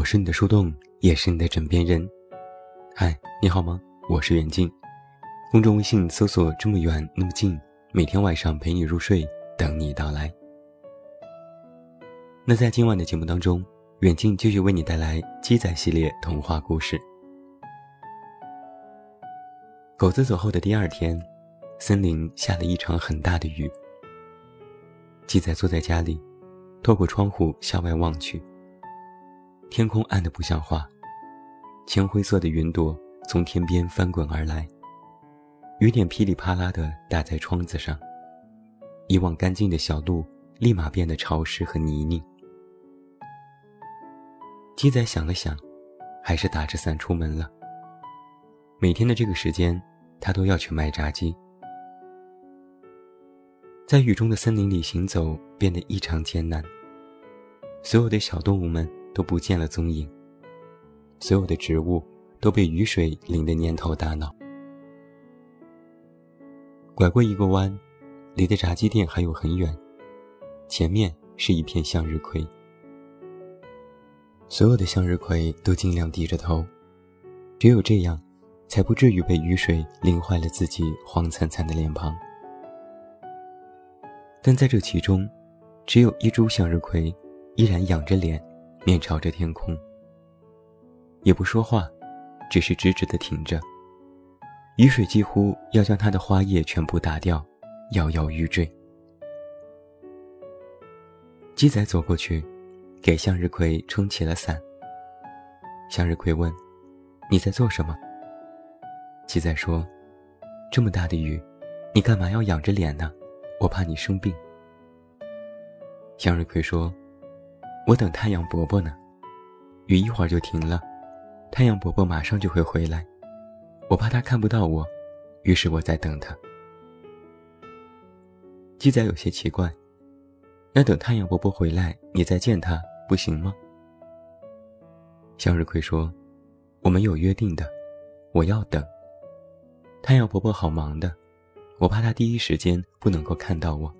我是你的树洞，也是你的枕边人。嗨，你好吗？我是远近。公众微信搜索“这么远那么近”，每天晚上陪你入睡，等你到来。那在今晚的节目当中，远近继续为你带来鸡仔系列童话故事。狗子走后的第二天，森林下了一场很大的雨。鸡仔坐在家里，透过窗户向外望去。天空暗得不像话，铅灰色的云朵从天边翻滚而来，雨点噼里啪啦地打在窗子上，以往干净的小路立马变得潮湿和泥泞。鸡仔想了想，还是打着伞出门了。每天的这个时间，他都要去卖炸鸡。在雨中的森林里行走变得异常艰难，所有的小动物们都不见了踪影，所有的植物都被雨水淋得蔫头大脑。拐过一个弯，离的炸鸡店还有很远，前面是一片向日葵。所有的向日葵都尽量低着头，只有这样，才不至于被雨水淋坏了自己黄灿灿的脸庞。但在这其中，只有一株向日葵依然仰着脸，面朝着天空，也不说话，只是直直地挺着。雨水几乎要将它的花叶全部打掉，摇摇欲坠。鸡仔走过去。给向日葵撑起了伞。向日葵问：“你在做什么？”鸡仔说：“这么大的雨，你干嘛要仰着脸呢？我怕你生病。”向日葵说：“我等太阳伯伯呢，雨一会儿就停了，太阳伯伯马上就会回来，我怕他看不到我，于是我在等他。”鸡仔有些奇怪：“那等太阳伯伯回来，你再见他？”不行吗？向日葵说：“我们有约定的，我要等。太阳伯伯好忙的，我怕他第一时间不能够看到我。”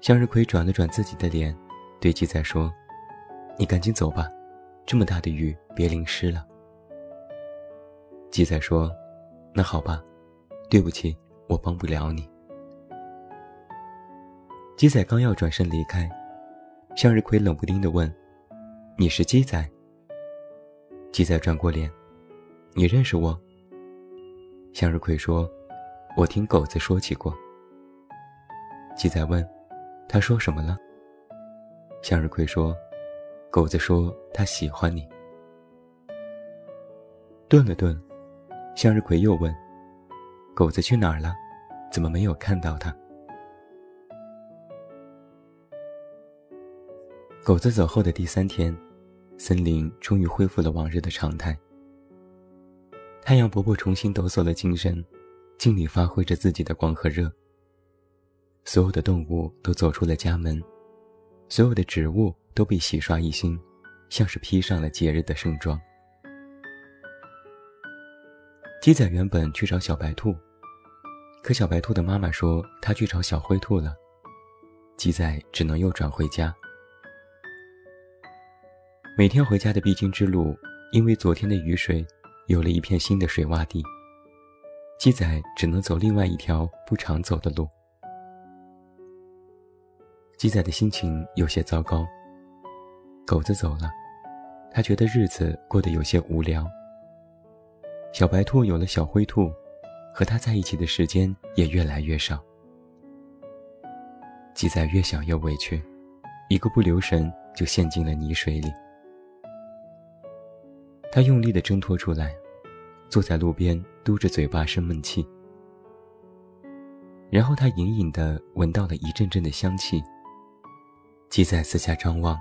向日葵转了转自己的脸，对鸡仔说：“你赶紧走吧，这么大的雨，别淋湿了。”鸡仔说：“那好吧，对不起，我帮不了你。”鸡仔刚要转身离开。向日葵冷不丁地问：“你是鸡仔？”鸡仔转过脸：“你认识我？”向日葵说：“我听狗子说起过。”鸡仔问：“他说什么了？”向日葵说：“狗子说他喜欢你。”顿了顿，向日葵又问：“狗子去哪儿了？怎么没有看到他？”狗子走后的第三天，森林终于恢复了往日的常态。太阳伯伯重新抖擞了精神，尽力发挥着自己的光和热。所有的动物都走出了家门，所有的植物都被洗刷一新，像是披上了节日的盛装。鸡仔原本去找小白兔，可小白兔的妈妈说它去找小灰兔了，鸡仔只能又转回家。每天回家的必经之路，因为昨天的雨水，有了一片新的水洼地。鸡仔只能走另外一条不常走的路。鸡仔的心情有些糟糕。狗子走了，他觉得日子过得有些无聊。小白兔有了小灰兔，和他在一起的时间也越来越少。鸡仔越想越委屈，一个不留神就陷进了泥水里。他用力地挣脱出来，坐在路边，嘟着嘴巴生闷气。然后他隐隐地闻到了一阵阵的香气。鸡仔四下张望，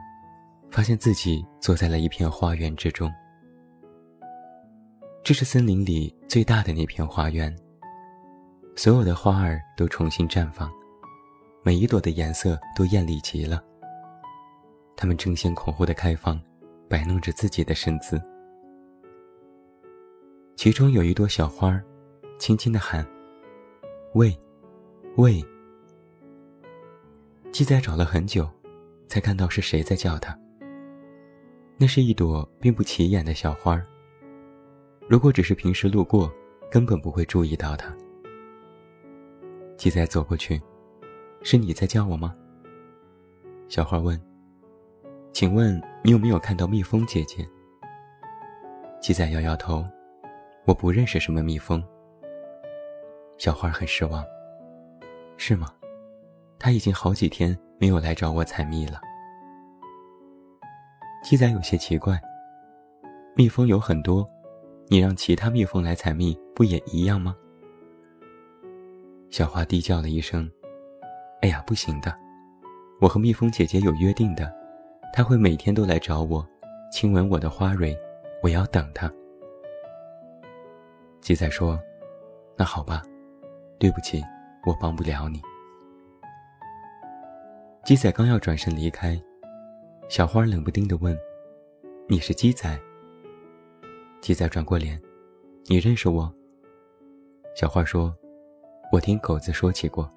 发现自己坐在了一片花园之中。这是森林里最大的那片花园，所有的花儿都重新绽放，每一朵的颜色都艳丽极了。它们争先恐后的开放，摆弄着自己的身姿。其中有一朵小花，轻轻地喊：“喂，喂。”鸡仔找了很久，才看到是谁在叫他。那是一朵并不起眼的小花儿。如果只是平时路过，根本不会注意到它。鸡仔走过去，是你在叫我吗？小花问。请问你有没有看到蜜蜂姐姐？鸡仔摇摇头，我不认识什么蜜蜂。小花很失望。是吗？他已经好几天没有来找我采蜜了。鸡仔有些奇怪。蜜蜂有很多，你让其他蜜蜂来采蜜，不也一样吗？小花低叫了一声：“哎呀，不行的，我和蜜蜂姐姐有约定的，她会每天都来找我，亲吻我的花蕊，我要等她。”鸡仔说：“那好吧，对不起，我帮不了你。”鸡仔刚要转身离开，小花冷不丁地问：“你是鸡仔？”鸡仔转过脸：“你认识我？”小花说。我听狗子说起过。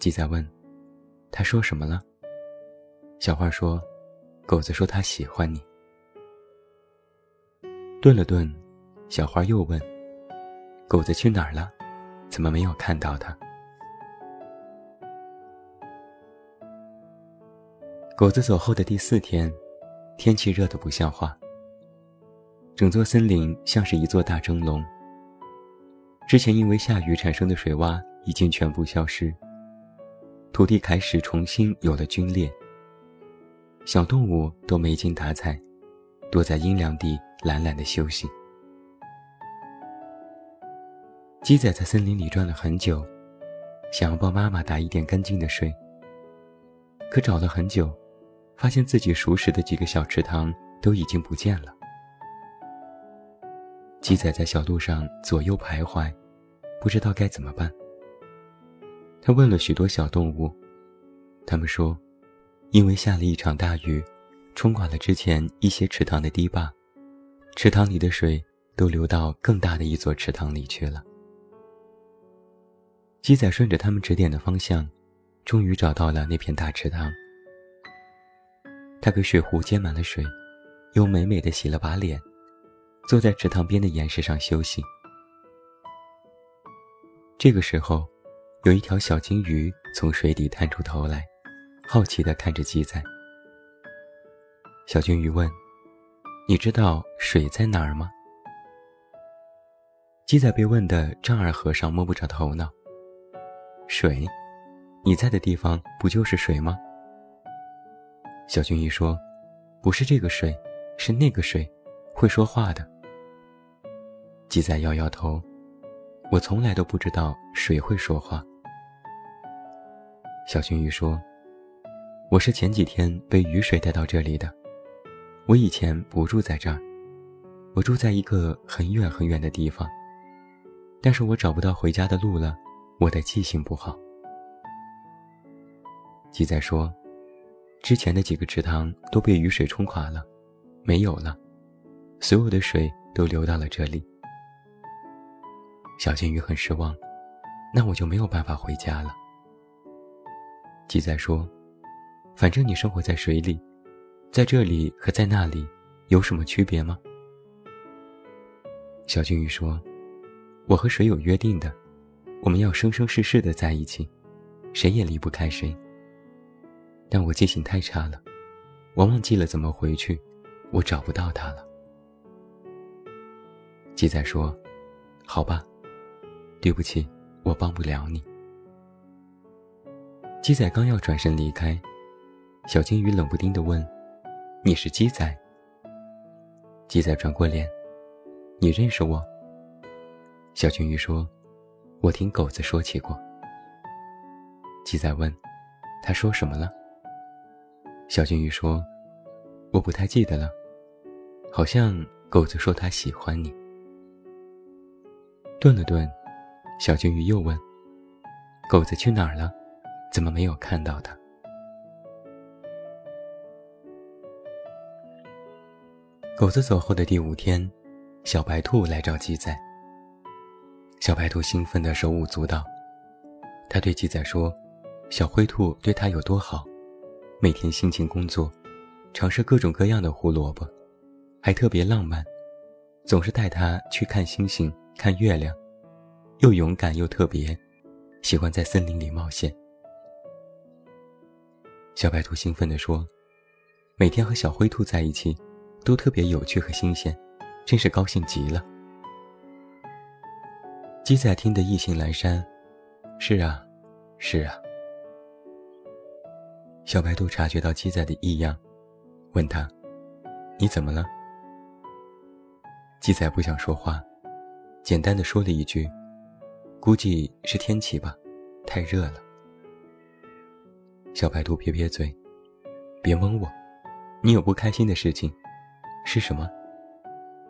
鸡仔问：“他说什么了？”小花说：“狗子说他喜欢你。”顿了顿，小花又问：“狗子去哪儿了？怎么没有看到他？”狗子走后的第四天，天气热得不像话，整座森林像是一座大蒸笼。之前因为下雨产生的水洼已经全部消失，土地开始重新有了龟裂。小动物都没精打采，躲在阴凉地懒懒的休息。鸡仔在森林里转了很久，想要帮妈妈打一点干净的水。可找了很久，发现自己熟识的几个小池塘都已经不见了。鸡仔在小路上左右徘徊，不知道该怎么办。他问了许多小动物，他们说，因为下了一场大雨，冲垮了之前一些池塘的堤坝，池塘里的水都流到更大的一座池塘里去了。鸡仔顺着他们指点的方向，终于找到了那片大池塘。他给水壶接满了水，又美美的洗了把脸。坐在池塘边的岩石上休息。这个时候，有一条小金鱼从水底探出头来，好奇的看着鸡仔。小金鱼问：“你知道水在哪儿吗？”鸡仔被问得丈二和尚摸不着头脑。水，你在的地方不就是水吗？小金鱼说：“不是这个水，是那个水，会说话的。”鸡仔摇摇头，我从来都不知道水会说话。小金鱼说：“我是前几天被雨水带到这里的，我以前不住在这儿，我住在一个很远很远的地方，但是我找不到回家的路了，我的记性不好。”鸡仔说：“之前的几个池塘都被雨水冲垮了，没有了，所有的水都流到了这里。”小金鱼很失望，那我就没有办法回家了。鸡仔说：“反正你生活在水里，在这里和在那里有什么区别吗？”小金鱼说：“我和水有约定的，我们要生生世世的在一起，谁也离不开谁。但我记性太差了，我忘记了怎么回去，我找不到它了。”鸡仔说：“好吧。”对不起，我帮不了你。鸡仔刚要转身离开，小金鱼冷不丁地问：“你是鸡仔？”鸡仔转过脸：“你认识我？”小金鱼说：“我听狗子说起过。”鸡仔问：“他说什么了？”小金鱼说：“我不太记得了，好像狗子说他喜欢你。”顿了顿。小金鱼又问：“狗子去哪儿了？怎么没有看到他？”狗子走后的第五天，小白兔来找鸡仔。小白兔兴奋的手舞足蹈，他对鸡仔说：“小灰兔对他有多好，每天辛勤工作，尝试各种各样的胡萝卜，还特别浪漫，总是带他去看星星、看月亮，又勇敢又特别，喜欢在森林里冒险。小白兔兴奋地说：“每天和小灰兔在一起，都特别有趣和新鲜，真是高兴极了。”鸡仔听得意兴阑珊：“是啊，是啊。”小白兔察觉到鸡仔的异样，问他：“你怎么了？”鸡仔不想说话，简单的说了一句：“估计是天气吧，太热了。”小白兔撇撇嘴：“别蒙我，你有不开心的事情，是什么？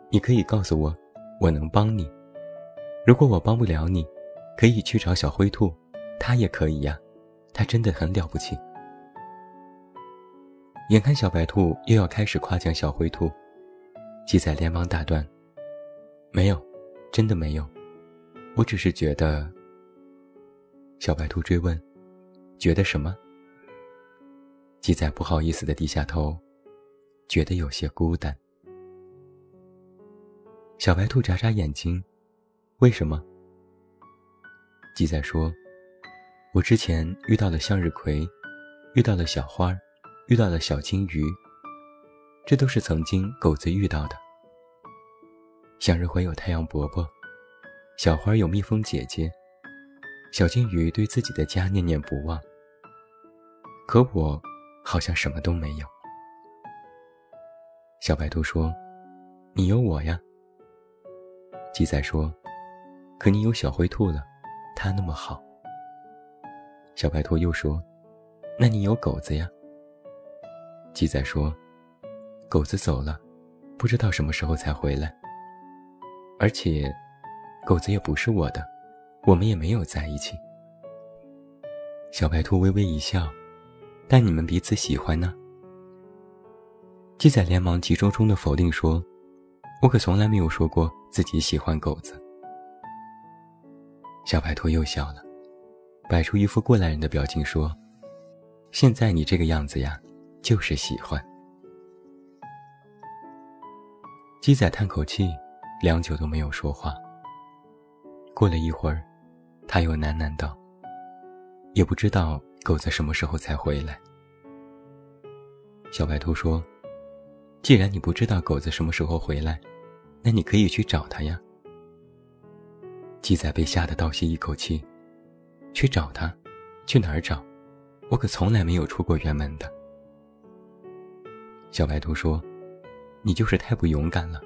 你可以告诉我，我能帮你。如果我帮不了你，可以去找小灰兔，他也可以呀，他真的很了不起。”眼看小白兔又要开始夸奖小灰兔，鸡仔连忙打断：“没有，真的没有，我只是觉得。”小白兔追问：“觉得什么？”鸡仔不好意思的低下头，觉得有些孤单。小白兔眨眨眼睛：“为什么？”鸡仔说：“我之前遇到了向日葵，遇到了小花。”遇到了小金鱼，这都是曾经狗子遇到的。向日葵有太阳伯伯，小花有蜜蜂姐姐，小金鱼对自己的家念念不忘。可我好像什么都没有。小白兔说：“你有我呀。”鸡仔说：“可你有小灰兔了，它那么好。”小白兔又说：“那你有狗子呀。”鸡仔说：“狗子走了，不知道什么时候才回来。而且，狗子也不是我的，我们也没有在一起。”小白兔微微一笑：“但你们彼此喜欢呢？”鸡仔连忙急中中的否定说：“我可从来没有说过自己喜欢狗子。”小白兔又笑了，摆出一副过来人的表情说：“现在你这个样子呀。”就是喜欢。鸡仔叹口气，良久都没有说话。过了一会儿，他又喃喃道：“也不知道狗子什么时候才回来。”小白兔说：“既然你不知道狗子什么时候回来，那你可以去找他呀。”鸡仔被吓得倒吸一口气：“去找他？去哪儿找？我可从来没有出过远门的。”小白兔说：“你就是太不勇敢了。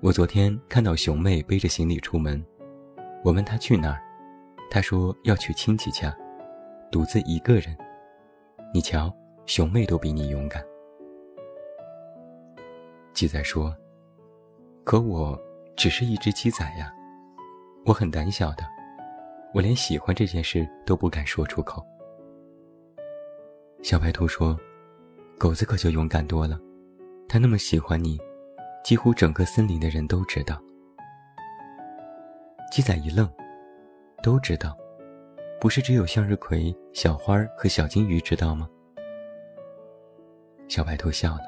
我昨天看到熊妹背着行李出门，我问她去哪儿，她说要去亲戚家，独自一个人。你瞧，熊妹都比你勇敢。”鸡仔说：“可我只是一只鸡仔呀，我很胆小的，我连喜欢这件事都不敢说出口。”小白兔说。狗子可就勇敢多了，它那么喜欢你，几乎整个森林的人都知道。鸡仔一愣，都知道，不是只有向日葵、小花和小金鱼知道吗？小白兔笑了。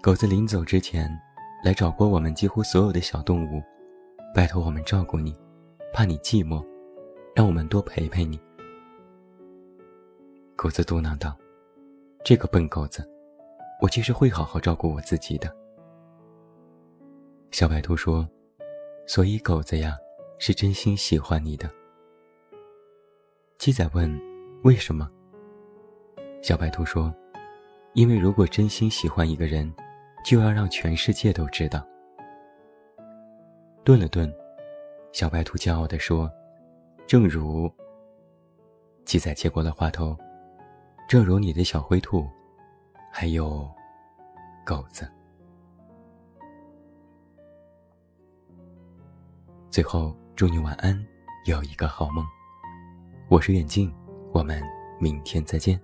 狗子临走之前，来找过我们几乎所有的小动物，拜托我们照顾你，怕你寂寞，让我们多陪陪你。狗子嘟囔道。这个笨狗子，我其实会好好照顾我自己的。小白兔说：“所以狗子呀，是真心喜欢你的。”鸡仔问：“为什么？”小白兔说：“因为如果真心喜欢一个人，就要让全世界都知道。”顿了顿，小白兔骄傲地说：“正如……”鸡仔接过了话头。正如你的小灰兔，还有狗子。最后，祝你晚安，有一个好梦。我是远近，我们明天再见。